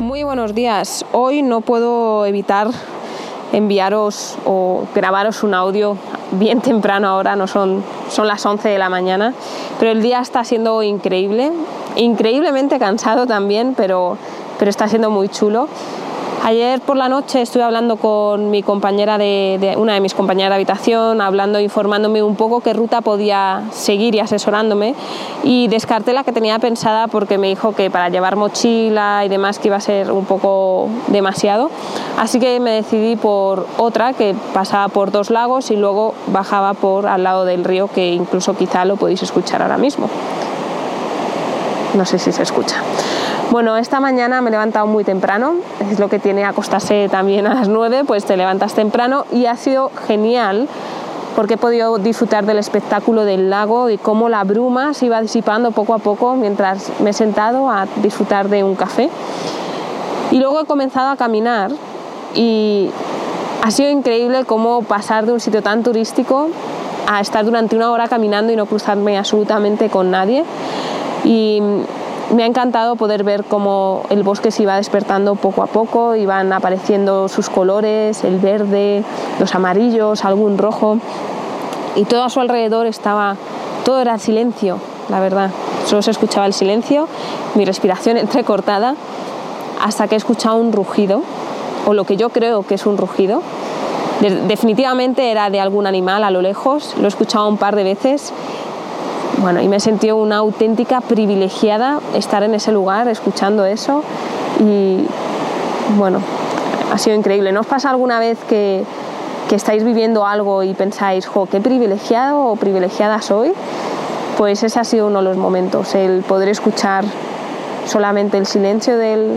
Muy buenos días. Hoy no puedo evitar enviaros o grabaros un audio bien temprano ahora, no son, son las 11 de la mañana, pero el día está siendo increíble, increíblemente cansado también, pero, pero está siendo muy chulo. Ayer por la noche estuve hablando con mi compañera de, una de mis compañeras de habitación, hablando, informándome un poco qué ruta podía seguir y asesorándome y descarté la que tenía pensada porque me dijo que para llevar mochila y demás que iba a ser un poco demasiado. Así que me decidí por otra que pasaba por dos lagos y luego bajaba por al lado del río que incluso quizá lo podéis escuchar ahora mismo. No sé si se escucha. Bueno, esta mañana me he levantado muy temprano, es lo que tiene acostarse también a las 9, pues te levantas temprano y ha sido genial porque he podido disfrutar del espectáculo del lago y cómo la bruma se iba disipando poco a poco mientras me he sentado a disfrutar de un café. Y luego he comenzado a caminar y ha sido increíble cómo pasar de un sitio tan turístico a estar durante una hora caminando y no cruzarme absolutamente con nadie. Y me ha encantado poder ver cómo el bosque se iba despertando poco a poco, iban apareciendo sus colores, el verde, los amarillos, algún rojo, y todo a su alrededor estaba, todo era silencio, la verdad. Solo se escuchaba el silencio, mi respiración entrecortada, hasta que he escuchado un rugido, o lo que yo creo que es un rugido. Definitivamente era de algún animal a lo lejos, lo he escuchado un par de veces bueno, y me he sentido una auténtica privilegiada estar en ese lugar escuchando eso y bueno, ha sido increíble. ¿No os pasa alguna vez que, que estáis viviendo algo y pensáis, jo, qué privilegiado o privilegiada soy? Pues ese ha sido uno de los momentos, el poder escuchar solamente el silencio del,